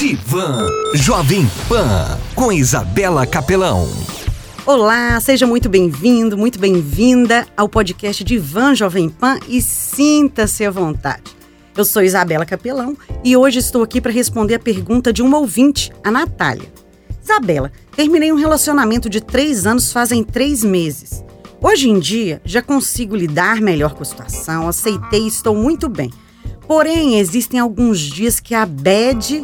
Divan Jovem Pan com Isabela Capelão. Olá, seja muito bem-vindo, muito bem-vinda ao podcast Divan Jovem Pan e sinta-se à vontade. Eu sou Isabela Capelão e hoje estou aqui para responder a pergunta de uma ouvinte, a Natália. Isabela, terminei um relacionamento de três anos fazem três meses. Hoje em dia já consigo lidar melhor com a situação, aceitei e estou muito bem. Porém, existem alguns dias que a bad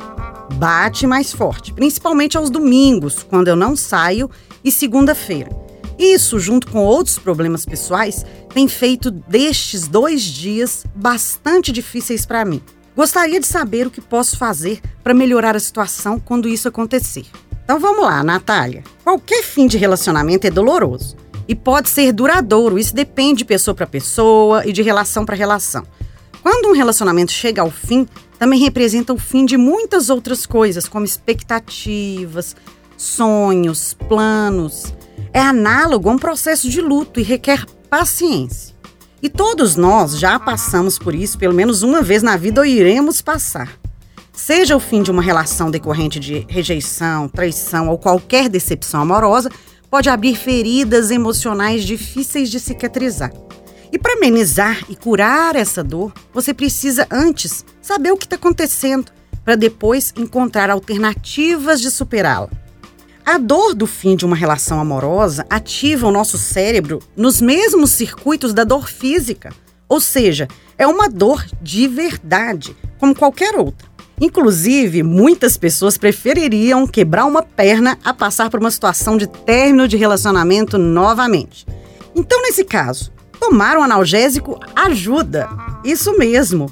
bate mais forte, principalmente aos domingos, quando eu não saio, e segunda-feira. Isso, junto com outros problemas pessoais, tem feito destes dois dias bastante difíceis para mim. Gostaria de saber o que posso fazer para melhorar a situação quando isso acontecer. Então vamos lá, Natália. Qualquer fim de relacionamento é doloroso e pode ser duradouro, isso depende de pessoa para pessoa e de relação para relação. Quando um relacionamento chega ao fim, também representa o fim de muitas outras coisas, como expectativas, sonhos, planos. É análogo a um processo de luto e requer paciência. E todos nós já passamos por isso pelo menos uma vez na vida ou iremos passar. Seja o fim de uma relação decorrente de rejeição, traição ou qualquer decepção amorosa, pode abrir feridas emocionais difíceis de cicatrizar. E para amenizar e curar essa dor, você precisa antes saber o que está acontecendo, para depois encontrar alternativas de superá-la. A dor do fim de uma relação amorosa ativa o nosso cérebro nos mesmos circuitos da dor física, ou seja, é uma dor de verdade, como qualquer outra. Inclusive, muitas pessoas prefeririam quebrar uma perna a passar por uma situação de término de relacionamento novamente. Então, nesse caso, tomar um analgésico ajuda. Isso mesmo.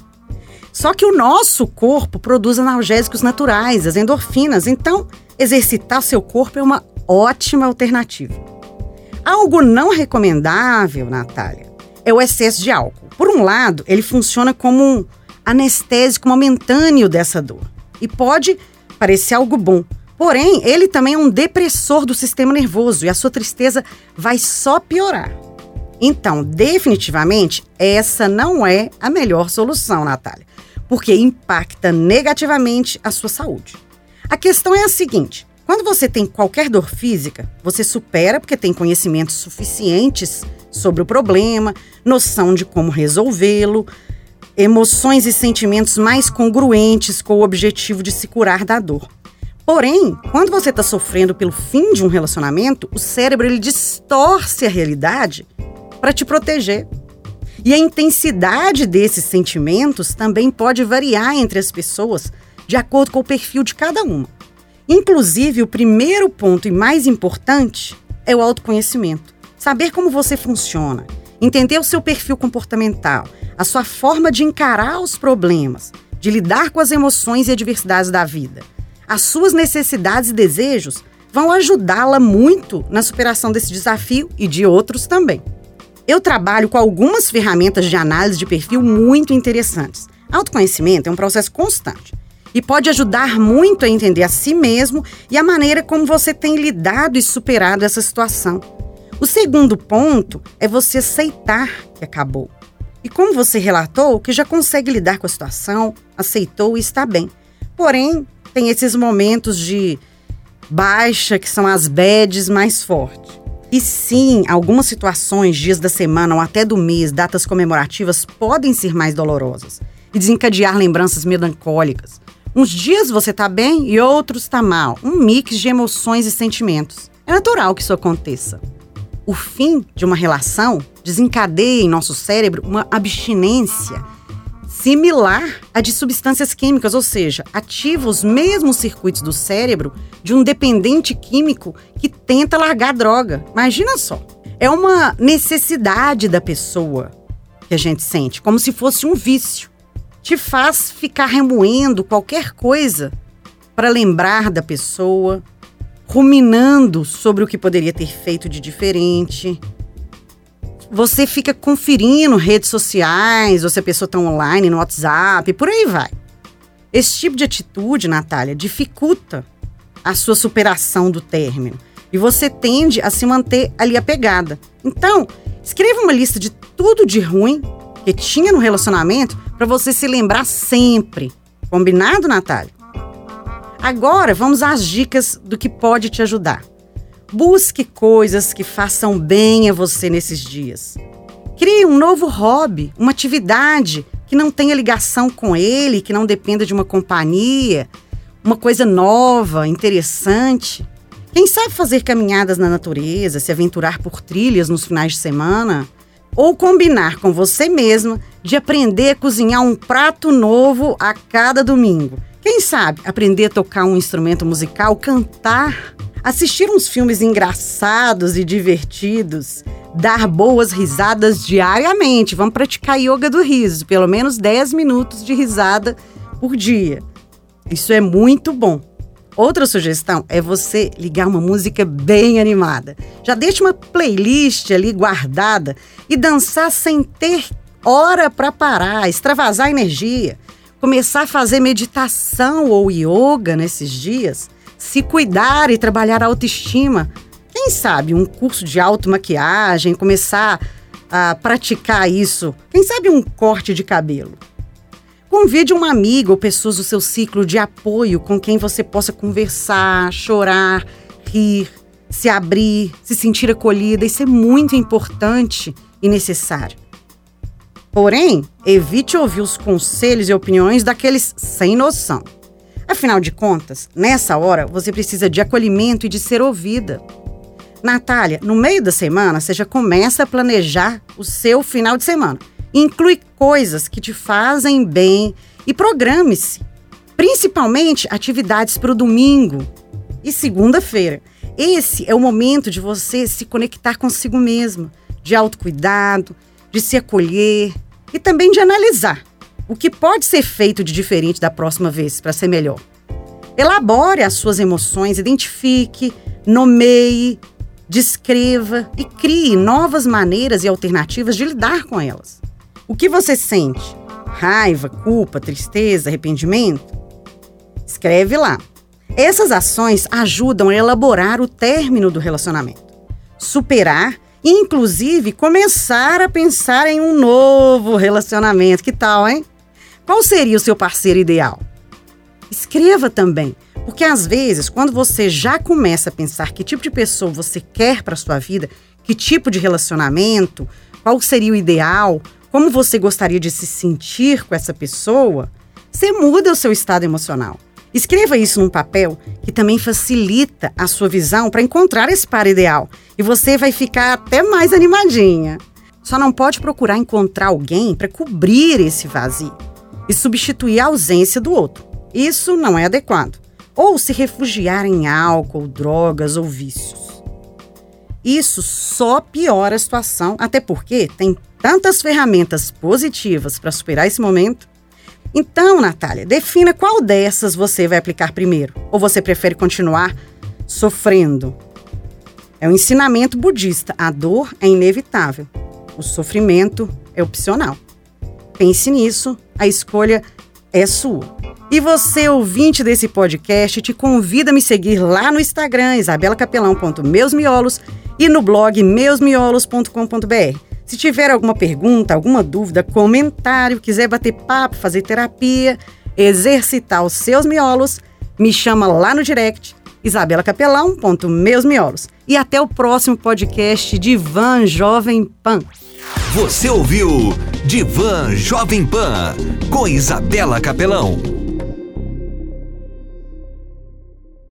Só que o nosso corpo produz analgésicos naturais, as endorfinas, então exercitar seu corpo é uma ótima alternativa. Algo não recomendável, Natália, é o excesso de álcool. Por um lado, ele funciona como um anestésico momentâneo dessa dor e pode parecer algo bom. Porém, ele também é um depressor do sistema nervoso e a sua tristeza vai só piorar. Então, definitivamente, essa não é a melhor solução, Natália, porque impacta negativamente a sua saúde. A questão é a seguinte: quando você tem qualquer dor física, você supera porque tem conhecimentos suficientes sobre o problema, noção de como resolvê-lo, emoções e sentimentos mais congruentes com o objetivo de se curar da dor. Porém, quando você está sofrendo pelo fim de um relacionamento, o cérebro ele distorce a realidade para te proteger. E a intensidade desses sentimentos também pode variar entre as pessoas, de acordo com o perfil de cada uma. Inclusive, o primeiro ponto e mais importante é o autoconhecimento. Saber como você funciona, entender o seu perfil comportamental, a sua forma de encarar os problemas, de lidar com as emoções e adversidades da vida. As suas necessidades e desejos vão ajudá-la muito na superação desse desafio e de outros também. Eu trabalho com algumas ferramentas de análise de perfil muito interessantes. Autoconhecimento é um processo constante e pode ajudar muito a entender a si mesmo e a maneira como você tem lidado e superado essa situação. O segundo ponto é você aceitar que acabou. E como você relatou, que já consegue lidar com a situação, aceitou e está bem. Porém, tem esses momentos de baixa, que são as bads mais fortes. E sim, algumas situações, dias da semana ou até do mês, datas comemorativas podem ser mais dolorosas e desencadear lembranças melancólicas. Uns dias você tá bem e outros tá mal, um mix de emoções e sentimentos. É natural que isso aconteça. O fim de uma relação desencadeia em nosso cérebro uma abstinência similar à de substâncias químicas, ou seja, ativa os mesmos circuitos do cérebro de um dependente químico que tenta largar droga. Imagina só. É uma necessidade da pessoa que a gente sente, como se fosse um vício. Te faz ficar remoendo qualquer coisa para lembrar da pessoa, ruminando sobre o que poderia ter feito de diferente, você fica conferindo redes sociais, ou se a pessoa está online, no WhatsApp, por aí vai. Esse tipo de atitude, Natália, dificulta a sua superação do término. E você tende a se manter ali apegada. Então, escreva uma lista de tudo de ruim que tinha no relacionamento para você se lembrar sempre. Combinado, Natália? Agora vamos às dicas do que pode te ajudar. Busque coisas que façam bem a você nesses dias. Crie um novo hobby, uma atividade que não tenha ligação com ele, que não dependa de uma companhia, uma coisa nova, interessante. Quem sabe fazer caminhadas na natureza, se aventurar por trilhas nos finais de semana? Ou combinar com você mesma de aprender a cozinhar um prato novo a cada domingo. Quem sabe aprender a tocar um instrumento musical, cantar, assistir uns filmes engraçados e divertidos, dar boas risadas diariamente. Vamos praticar yoga do riso, pelo menos 10 minutos de risada por dia. Isso é muito bom. Outra sugestão é você ligar uma música bem animada. Já deixa uma playlist ali guardada e dançar sem ter hora para parar, extravasar energia. Começar a fazer meditação ou yoga nesses dias, se cuidar e trabalhar a autoestima. Quem sabe um curso de automaquiagem, começar a praticar isso. Quem sabe um corte de cabelo. Convide um amigo ou pessoas do seu ciclo de apoio com quem você possa conversar, chorar, rir, se abrir, se sentir acolhida. Isso é muito importante e necessário. Porém, evite ouvir os conselhos e opiniões daqueles sem noção. Afinal de contas, nessa hora você precisa de acolhimento e de ser ouvida. Natália, no meio da semana, você já começa a planejar o seu final de semana. Inclui coisas que te fazem bem e programe-se. Principalmente atividades para o domingo e segunda-feira. Esse é o momento de você se conectar consigo mesmo, de autocuidado, de se acolher e também de analisar o que pode ser feito de diferente da próxima vez para ser melhor. Elabore as suas emoções, identifique, nomeie, descreva e crie novas maneiras e alternativas de lidar com elas. O que você sente? Raiva, culpa, tristeza, arrependimento? Escreve lá. Essas ações ajudam a elaborar o término do relacionamento, superar e, inclusive, começar a pensar em um novo relacionamento. Que tal, hein? Qual seria o seu parceiro ideal? Escreva também, porque às vezes, quando você já começa a pensar que tipo de pessoa você quer para sua vida, que tipo de relacionamento, qual seria o ideal, como você gostaria de se sentir com essa pessoa, você muda o seu estado emocional. Escreva isso num papel que também facilita a sua visão para encontrar esse par ideal e você vai ficar até mais animadinha. Só não pode procurar encontrar alguém para cobrir esse vazio e substituir a ausência do outro. Isso não é adequado. Ou se refugiar em álcool, drogas ou vícios. Isso só piora a situação, até porque tem tantas ferramentas positivas para superar esse momento. Então, Natália, defina qual dessas você vai aplicar primeiro. Ou você prefere continuar sofrendo? É um ensinamento budista. A dor é inevitável. O sofrimento é opcional. Pense nisso, a escolha é sua. E você, ouvinte desse podcast, te convida a me seguir lá no Instagram, isabelacapelão.meusmiolos e no blog meusmiolos.com.br. Se tiver alguma pergunta, alguma dúvida, comentário, quiser bater papo, fazer terapia, exercitar os seus miolos, me chama lá no direct isabelacapelão.meusmiolos. E até o próximo podcast Divan Jovem Pan. Você ouviu Divan Jovem Pan com Isabela Capelão.